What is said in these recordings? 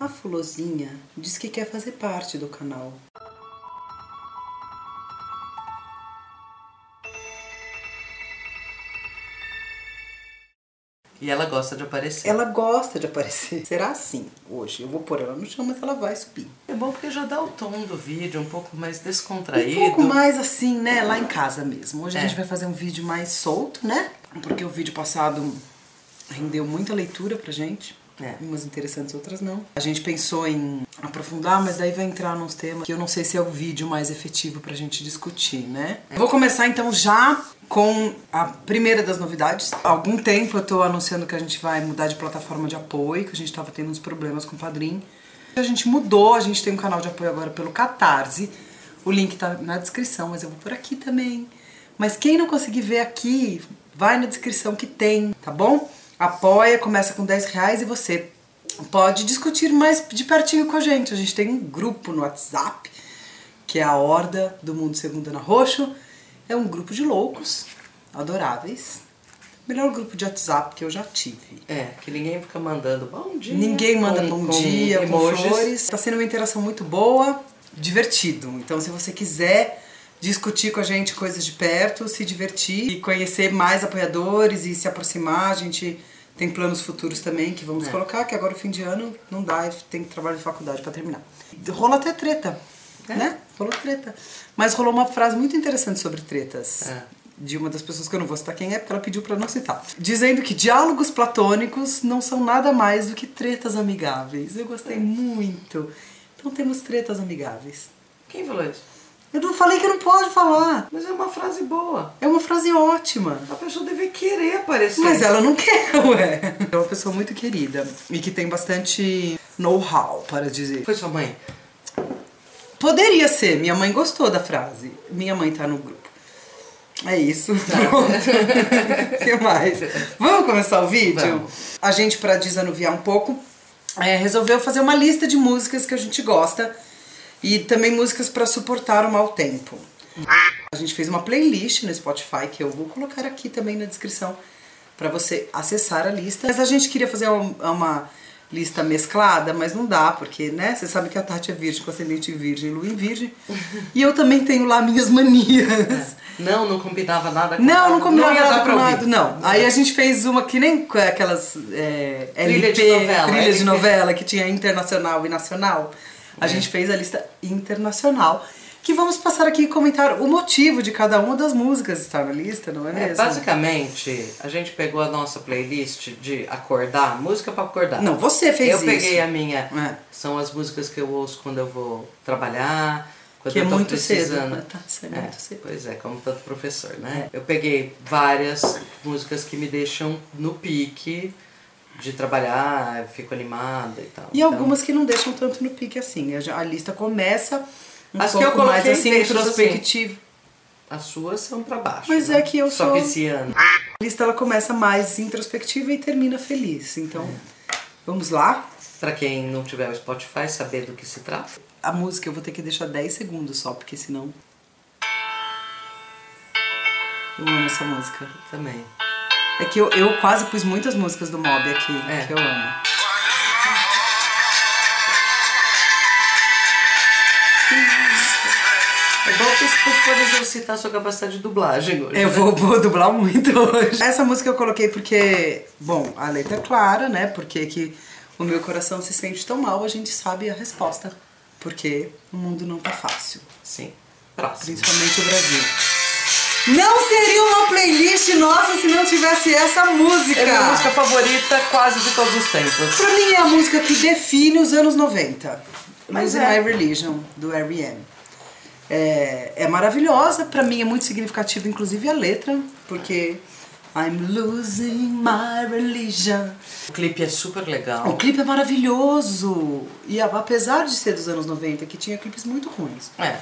A Fulozinha diz que quer fazer parte do canal. E ela gosta de aparecer. Ela gosta de aparecer. Será assim hoje? Eu vou pôr ela no chão, mas ela vai subir. É bom porque já dá o tom do vídeo um pouco mais Um descontraído. pouco mais assim, né? Lá em casa mesmo. Hoje a É. gente vai fazer um vídeo mais solto, né? Porque o vídeo passado rendeu muita leitura pra gente. É. Umas interessantes, outras não. A gente pensou em aprofundar, mas daí vai entrar nos temas que eu não sei se é o vídeo mais efetivo pra gente discutir, né? Vou começar então já com a primeira das novidades. Há algum tempo eu tô anunciando que a gente vai mudar de plataforma de apoio, que a gente tava tendo uns problemas com o Padrim. A gente mudou, a gente tem um canal de apoio agora pelo Catarse. O link tá na descrição, mas eu vou por aqui também. Mas quem não conseguir ver aqui, vai na descrição que tem, tá bom? Apoia, começa com 10 reais e você pode discutir mais de pertinho com a gente. A gente tem um grupo no WhatsApp, que é a Horda do Mundo Segundo Ana Roxo. É um grupo de loucos, adoráveis. Melhor grupo de WhatsApp que eu já tive. É, que ninguém fica mandando bom dia. Ninguém manda com- bom com dia, com emojis. flores. Tá sendo uma interação muito boa, divertido. Então, se você quiser discutir com a gente coisas de perto, se divertir e conhecer mais apoiadores e se aproximar, a gente tem planos futuros também que vamos É. colocar, que agora o fim de ano não dá, tem trabalho de faculdade pra terminar. Rola até treta, É. né? Rolou treta. Mas rolou uma frase muito interessante sobre tretas É. de uma das pessoas que eu não vou citar quem é, porque ela pediu pra não citar. Dizendo que diálogos platônicos não são nada mais do que tretas amigáveis. Eu gostei muito. Então temos tretas amigáveis. Quem falou isso? Eu não falei que não pode falar. Mas é uma frase boa. É uma frase ótima. A pessoa deve querer aparecer. Mas ela não quer, ué. É uma pessoa muito querida e que tem bastante know-how para dizer. Foi sua mãe? Poderia ser, minha mãe gostou da frase. Minha mãe tá no grupo. É isso, pronto. O que mais? Vamos começar o vídeo? Vamos. A gente, pra desanuviar um pouco, é, resolveu fazer uma lista de músicas que a gente gosta e também músicas pra suportar o mau tempo. A gente fez uma playlist no Spotify que eu vou colocar aqui também na descrição pra você acessar a lista. Mas a gente queria fazer uma, uma lista mesclada, mas não dá, porque, né? Você sabe que a Tati é virgem, com ascendente em virgem, lua em virgem. e eu também tenho lá minhas manias. Não, não combinava nada com Não, não combinava dar nada com nada, não. Aí a gente fez uma que nem aquelas é, Trilha de LP, novela, trilha de LP. novela que tinha internacional e nacional. A É. gente fez a lista internacional. Que vamos passar aqui e comentar o motivo de cada uma das músicas estar na lista, não é É, mesmo? basicamente, a gente pegou a nossa playlist de acordar, música pra acordar. Não, você fez eu isso. peguei a minha. É. São as músicas que eu ouço quando eu vou trabalhar, quando Que é eu tô muito precisando. cedo. Tá, isso é muito cedo. Pois é, como todo professor, né? Eu peguei várias músicas que me deixam no pique de trabalhar, fico animada e tal. E Então, algumas que não deixam tanto no pique assim. A, lista começa um As que eu pouco mais assim, deixas assim. introspectiva. As suas são pra baixo. Mas né? é que eu Só sou- pisciano. A lista ela começa mais introspectiva e termina feliz. Então, vamos lá. Pra quem não tiver o Spotify, saber do que se trata. A música eu vou ter que deixar 10 segundos só, porque senão. Eu amo essa música. Também. É que eu, eu quase pus muitas músicas do Mob aqui, É. que eu amo. É bom que você pode exercitar a sua capacidade de dublagem hoje. Eu né? vou, vou dublar muito hoje. Essa música eu coloquei porque, bom, a letra é clara, né? Porque que o meu coração se sente tão mal, a gente sabe a resposta. Porque o mundo não tá fácil. Sim. Próximo. Principalmente o Brasil. Não seria uma playlist nossa se não tivesse essa música. É minha música favorita quase de todos os tempos. Pra mim é a música que define os anos 90. Mas Losing é. My Religion, do R.E.M. É, é maravilhosa, pra mim é muito significativa, inclusive a letra, porque I'm losing my religion. O clipe é super legal. O clipe é maravilhoso. E apesar de ser dos anos 90, que tinha clipes muito ruins. É.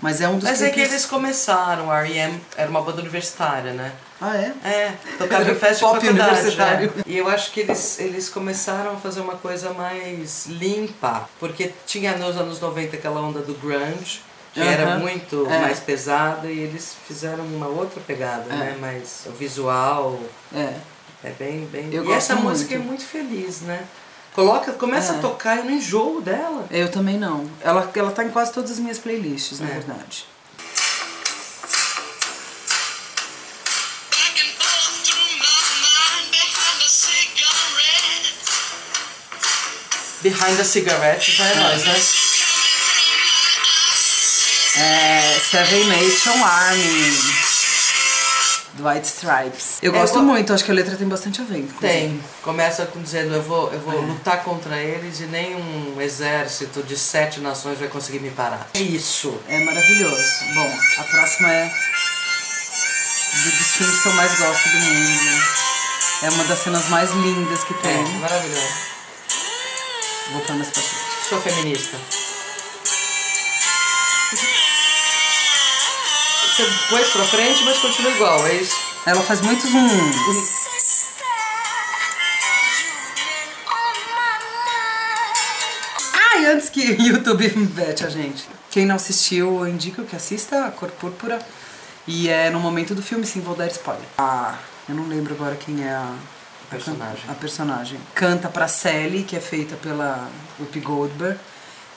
Mas é um dos Mas é que eles começaram, a R.E.M. era uma banda universitária, né? Ah, é? É, tocava em festa pop de faculdade. universitário. né? E eu acho que eles, eles começaram a fazer uma coisa mais limpa. Porque tinha nos anos 90 aquela onda do grunge, que era muito É. mais pesada, e eles fizeram uma outra pegada, né? Mais o visual É. é bem, bem. Eu e essa música muito. é muito feliz, né? Coloca, começa É. a tocar e não enjoo dela. Eu também não. Ela, ela tá em quase todas as minhas playlists, na É. verdade. Behind the Cigarette já é nós, né? É Seven Nation Army. White Stripes. Eu É, gosto eu- muito, acho que a letra tem bastante a ver. inclusive. Tem. Começa com dizendo eu vou, eu vou É. lutar contra eles e nenhum exército de sete nações vai conseguir me parar. É isso. É maravilhoso. Bom, a próxima é do- dos filmes que eu mais gosto do mundo. É uma das cenas mais lindas que É, tem. maravilhoso. Vou pôr mais pra frente. Sou feminista. Você pôs pra frente, mas continua igual, é isso? Ela faz muitos um. Ai, antes que o YouTube vete a gente. Quem não assistiu, eu indico que assista a Cor Púrpura. E é no momento do filme, sim, vou dar spoiler. Ah, eu não lembro agora quem é a, Personagem. A personagem. Canta pra Sally, que é feita pela Whoopi Goldberg,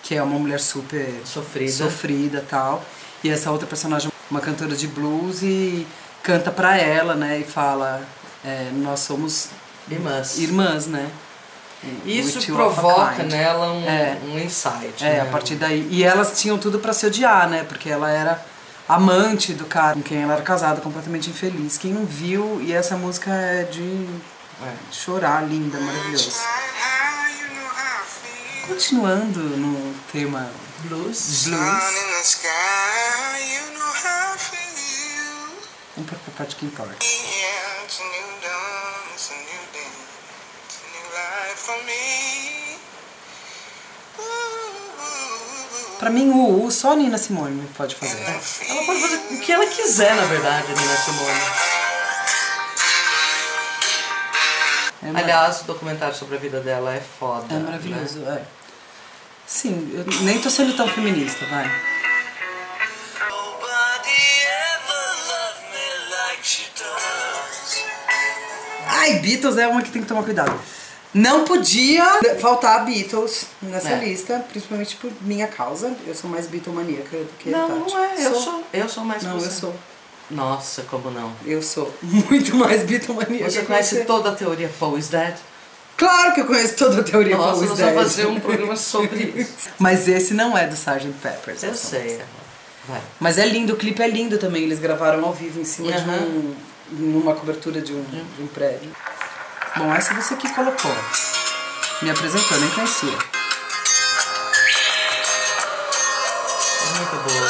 que é uma mulher super Sofrida. sofrida e tal. E essa outra personagem, uma cantora de blues, e canta pra ela, né? E fala: é, Nós somos Irmãs. irmãs, né? Isso of a provoca nela um, É. um insight. É, né? a partir daí. E elas tinham tudo pra se odiar, né? Porque ela era amante do cara com quem ela era casada, completamente infeliz. Quem não viu, e essa música é de É. chorar, linda, maravilhosa. Continuando no tema Blues. Blues, a new life for me. Ooh, Pra mim, o U só a Nina Simone pode fazer. Feel Ela pode fazer o que ela quiser, na verdade, Nina Simone. É, Aliás, o documentário sobre a vida dela é foda. é maravilhoso, é. Sim, eu nem tô sendo tão feminista, vai. Ai, Beatles é uma que tem que tomar cuidado. Não podia faltar Beatles nessa É. lista, principalmente por minha causa. Eu sou mais Beatlemaníaca do que Não, Tati. não é. Eu sou, eu sou mais Não, eu sou. Nossa, como não? Eu sou muito mais Beatlemaníaca. Você conhece você. toda a teoria Poe is Dead? Claro que eu conheço toda a teoria Nossa, Paul is nós vamos Dead. fazer um programa sobre isso. Mas esse não é do Sgt. Peppers. Eu sei. Vai. Mas é lindo, o clipe é lindo também. Eles gravaram ao vivo em cima de um, numa cobertura de um, de um prédio. Bom, essa você que colocou. Me apresentou, nem conhecia. É muito boa.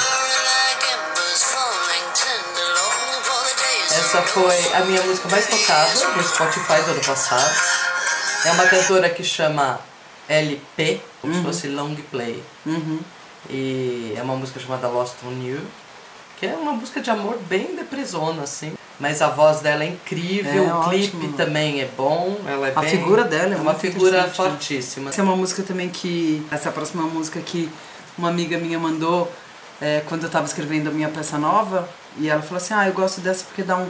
Essa foi a minha música mais tocada no Spotify do ano passado. É uma cantora que chama LP, como se fosse Long Play. Uhum. E é uma música chamada Lost on You, que é uma música de amor bem depresona, assim. Mas a voz dela é incrível, É, o clipe ótimo. também é bom. Ela é A bem- figura dela é uma figura né? fortíssima. Essa é uma música também que. Essa próxima música que uma amiga minha mandou é, quando eu tava escrevendo a minha peça nova. E ela falou assim: Ah, eu gosto dessa porque dá um,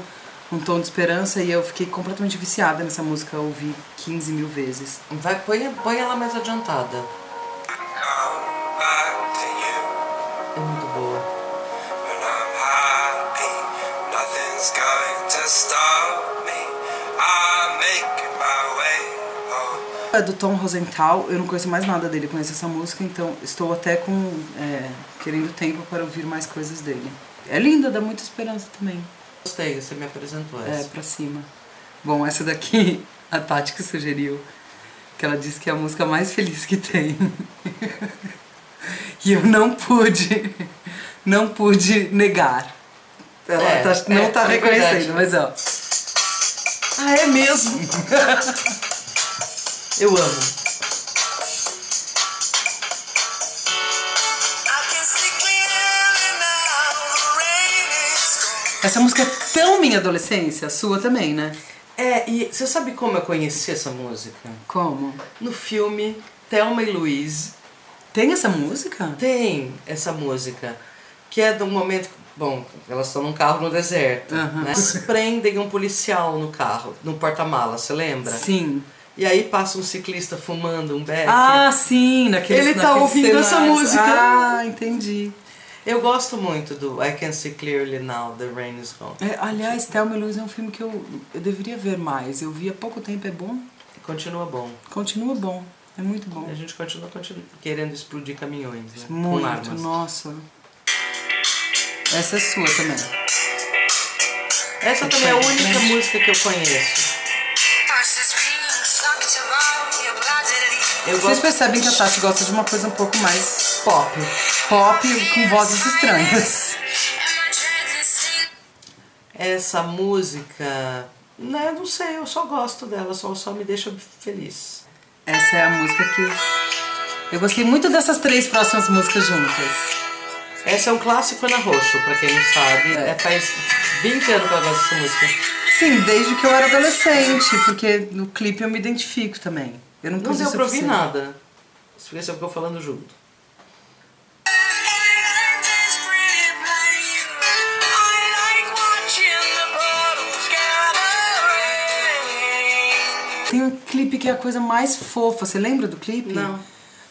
um tom de esperança. E eu fiquei completamente viciada nessa música. Eu ouvi 15 mil vezes. Vai, põe, põe ela mais adiantada. É do Tom Rosenthal, eu não conheço mais nada dele, conheço essa música, então estou até com é, querendo tempo para ouvir mais coisas dele. É linda, dá muita esperança também. Gostei, você me apresentou É, essa. pra cima. Bom, essa daqui, a Tati que sugeriu, que ela disse que é a música mais feliz que tem. e eu não pude, não pude negar. Ela É, tá- não é, tá é reconhecendo, verdade. mas ó. Ah, é mesmo? Eu amo. Essa música é tão minha adolescência, sua também, né? É, e você sabe como eu conheci essa música? Como? No filme Thelma e Louise Tem essa música? tem essa música, que é do momento. Bom, elas estão num carro no deserto. Aham. Né? Prendem um policial no carro, no porta-malas, você lembra? Sim. E aí passa um ciclista fumando um beck. Ah, sim, naquele Ele tá ouvindo essa cenários. música. Ah, entendi. Eu gosto muito do I Can See Clearly Now, The Rain Is Gone. É, aliás, Thelma e Luiz é um filme que eu, eu deveria ver mais. Eu vi há pouco tempo, é bom? Continua bom. Continua bom. É muito bom. A gente continua, continua querendo explodir caminhões, né? Com Muito, armas. nossa. Essa é sua também. Essa também é a única música que eu conheço. Eu Vocês percebem que a Tati gosta de uma coisa um pouco mais pop. pop com vozes estranhas. Essa música, né, não sei, eu só gosto dela, só, só me deixa feliz. Essa é a música que. Eu gostei muito dessas três próximas músicas juntas. Essa é um clássico Ana Roxo, pra quem não sabe. É. faz 20 anos que eu gosto dessa música. Sim, desde que eu era adolescente, porque no clipe eu me identifico também. Eu não, Não deu pra ouvir nada. Porque você ficou falando junto. Tem um clipe que é a coisa mais fofa. Você lembra do clipe? Não.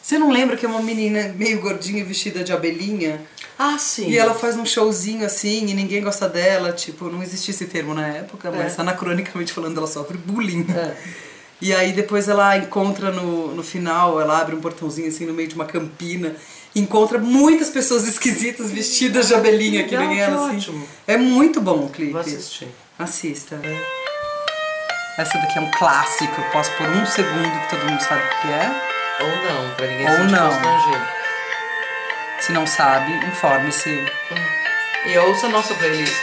Você não lembra que é uma menina meio gordinha vestida de abelhinha? Ah, sim. E ela faz um showzinho assim e ninguém gosta dela. Tipo, não existia esse termo na época, mas É. anacronicamente falando, ela sofre bullying. É. E aí depois ela encontra no, no final, ela abre um portãozinho assim no meio de uma campina. Encontra muitas pessoas esquisitas vestidas de abelhinha que Legal, nem que ela assim. ótimo. É muito bom o clipe. Vou assistir. Assista. Essa daqui é um clássico. Eu posso por um segundo que todo mundo sabe o que é. Ou não, pra ninguém Ou sentir não. Se não sabe, informe-se. E ouça a nossa playlist.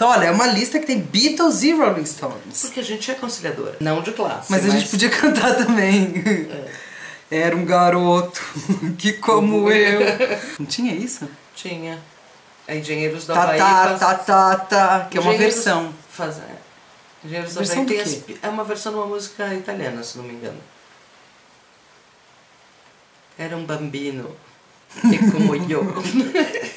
Então, olha, é uma lista que tem Beatles e Rolling Stones. Porque a gente é conciliadora. Não de classe. Mas a gente podia cantar também. Era um garoto que como eu. Não tinha isso? Tinha. É Engenheiros da Tá, Havaí tá, faz- tá, tá, tá. Que é uma Engenheiros versão. Faz, é. Engenheiros da Versão as pi- é uma versão de uma música italiana, se não me engano. Era um bambino. E como eu.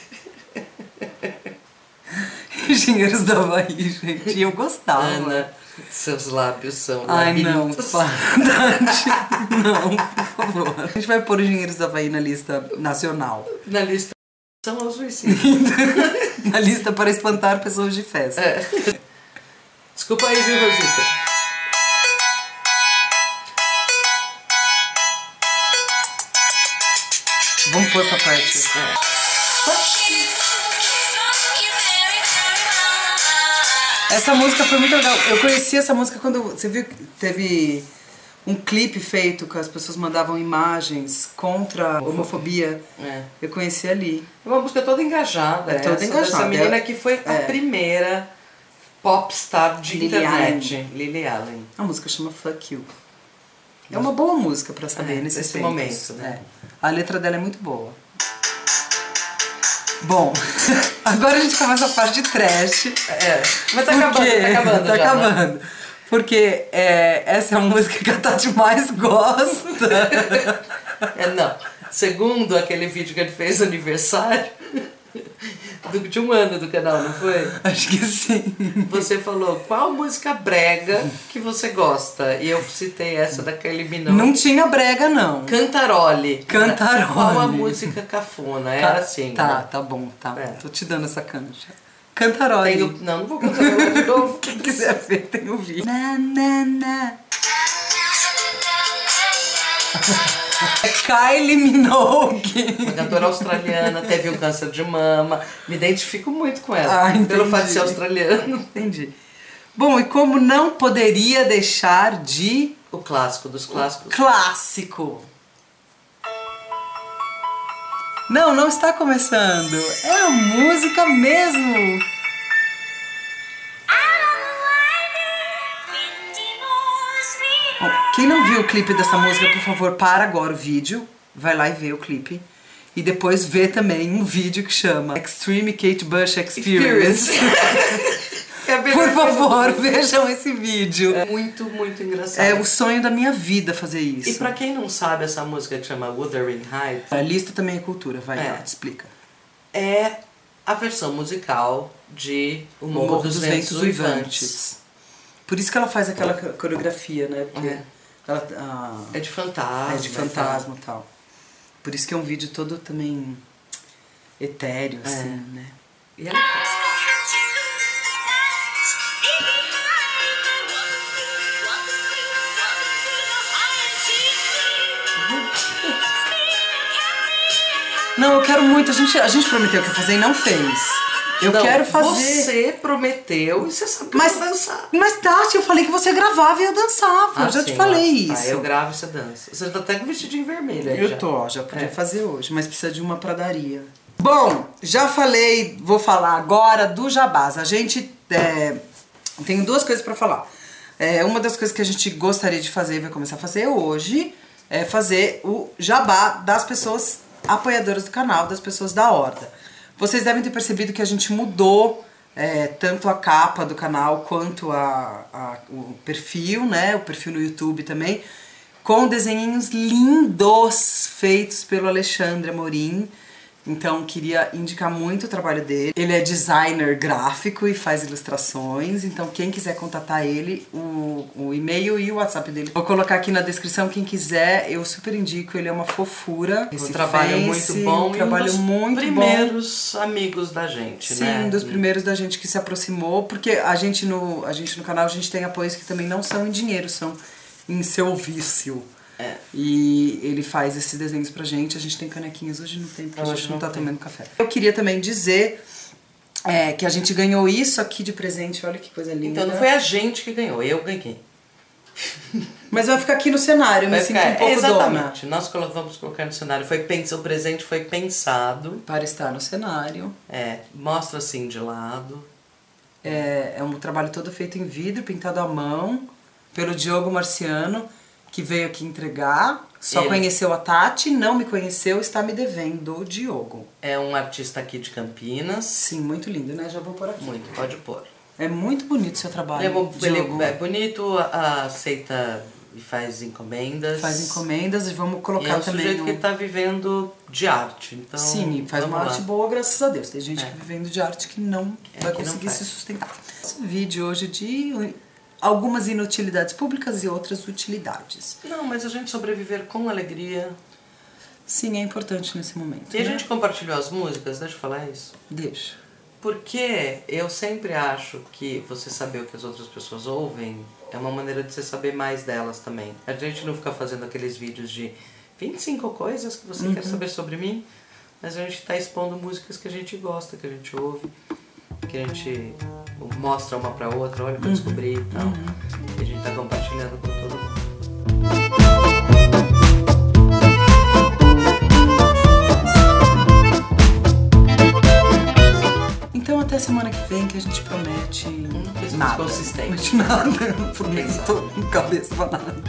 Engenheiros da Havaí, gente. E eu gostava. Ana, seus lábios são Ai, não, labirintos. para, Dante. Não, por favor. A gente vai pôr Engenheiros da Havaí na lista nacional. Na lista são os suicídios. Na lista para espantar pessoas de festa. É. Desculpa aí, viu, Rosita? Vamos pôr pra parte. Essa música foi muito legal. Eu conheci essa música quando. Você viu que teve um clipe feito que as pessoas mandavam imagens contra a homofobia. É. Eu conheci ali. É uma música toda engajada. É toda essa, engajada, Dessa menina que foi a é. primeira popstar de Lily internet. Lily Allen. A música chama Fuck You. É uma boa música pra saber É, nesse momento, né? É. A letra dela é muito boa. Bom, agora a gente começa a parte de trash. É. Mas tá acabando, tá acabando. Tá já, né? acabando. Porque é, essa é a música que a Tati mais gosta. É, não. Segundo aquele vídeo que ele fez aniversário do- de um ano do canal, não foi? Acho que sim. Você falou qual música brega que você gosta. E eu citei essa da Kylie Minogue. Não tinha brega, não. Cantarole. Cantarole. Qual a música cafona? Era assim. Tá, né? tá bom, tá. É. Tô te dando essa cancha. Cantarole. Tem o- Não, não vou cantar de novo. Quem quiser ver, tem o vídeo. Na, na, na. É Kylie Minogue. Uma cantora australiana, teve um câncer de mama. Me identifico muito com ela. Ah, pelo fato de ser australiano. Entendi. Bom, e como não poderia deixar de O clássico dos clássicos. clássico. Não, não está começando. É a música mesmo. Quem não viu o clipe dessa música, por favor, para agora o vídeo, vai lá e vê o clipe. E depois vê também um vídeo que chama Extreme Kate Bush Experience. É a Por favor, vejam esse vídeo. É muito, muito engraçado. É o sonho da minha vida fazer isso. E pra quem não sabe essa música que chama Wuthering Heights, A lista também é cultura, vai É. lá, te explica. é a versão musical de O O Morro, dos, Ventos, Uivantes. Por isso que ela faz aquela coreografia, né? Porque É. ela É de fantasma. é de fantasma e tal. Por isso que é um vídeo todo também etéreo, É. assim, né? E ela faz. Não, eu quero muito. A gente, a gente prometeu que ia fazer e não fez. Eu Não, quero fazer. Você prometeu e você sabe que Mas, eu dançar. mas Tati, eu falei que você gravava e eu dançava. eu já te sim, falei ó. isso. Ah, eu gravo e você dança. Você tá até com vestidinho vermelho aí Eu já. tô, já podia É. fazer hoje, mas precisa de uma pradaria. Bom, já falei, vou falar agora do Jabás. A gente é, tem duas coisas pra falar. É, uma das coisas que a gente gostaria de fazer, vai começar a fazer hoje, é fazer o jabá das pessoas apoiadoras do canal, das pessoas da Horda. Vocês devem ter percebido que a gente mudou é, tanto a capa do canal quanto a, a- o perfil, né? O perfil no YouTube também com desenhinhos lindos feitos pelo Alexandre Amorim. Então, queria indicar muito o trabalho dele. Ele é designer gráfico e faz ilustrações. Então, quem quiser contatar ele, o, o e-mail e o WhatsApp dele. Vou colocar aqui na descrição. Quem quiser, eu super indico. Ele é uma fofura. Um Esse trabalho face, muito bom Um trabalho um dos muito bom. primeiros amigos da gente, Sim, né? um dos primeiros da gente que se aproximou, porque a gente no, a gente no canal a gente tem apoios que também não são em dinheiro, são em serviço. É. E ele faz esses desenhos pra gente, a gente tem canequinhas, hoje não tem, porque a Hoje gente não, não tá tem. tomando café. Eu queria também dizer é, que a gente ganhou isso aqui de presente, olha que coisa linda. Então não foi a gente que ganhou, eu ganhei. Mas vai ficar aqui no cenário, eu me Vai sinto ficar- um pouco dona. exatamente. Nós colo- vamos colocar no cenário. Foi. O presente foi pensado. Para estar no cenário. É, mostra assim de lado. É, é um trabalho todo feito em vidro, pintado à mão, pelo Diogo Marciano, que veio aqui entregar. Só Ele. conheceu a Tati, não me conheceu, está me devendo o Diogo. É um artista aqui de Campinas. Sim, muito lindo, né? Já vou por aqui. Muito, pode pôr. É muito bonito o seu trabalho, é, Diogo. é bonito, aceita e faz encomendas. Faz encomendas e vamos E colocar é um também sujeito no... que tá vivendo de arte. Então, Sim, e faz uma lá. arte boa, graças a Deus. Tem gente É. que vivendo de arte que não É, vai que não conseguir faz. se sustentar. Esse vídeo hoje de algumas inutilidades públicas e outras utilidades. Não, mas a gente sobreviver com alegria. Sim, é importante nesse momento. E a né? gente compartilhou as músicas, deixa eu falar isso. Deixa. Porque eu sempre acho que você saber o que as outras pessoas ouvem é uma maneira de você saber mais delas também. A gente não fica fazendo aqueles vídeos de 25 coisas que você Uhum. quer saber sobre mim, mas a gente tá expondo músicas que a gente gosta, que a gente ouve, que a gente mostra uma pra outra, olha pra Uhum. descobrir e tal. E a gente tá compartilhando com todo mundo. Então até semana que vem que a gente promete coisa nada. consistente. Promete nada. Eu prometo, com cabeça pra nada.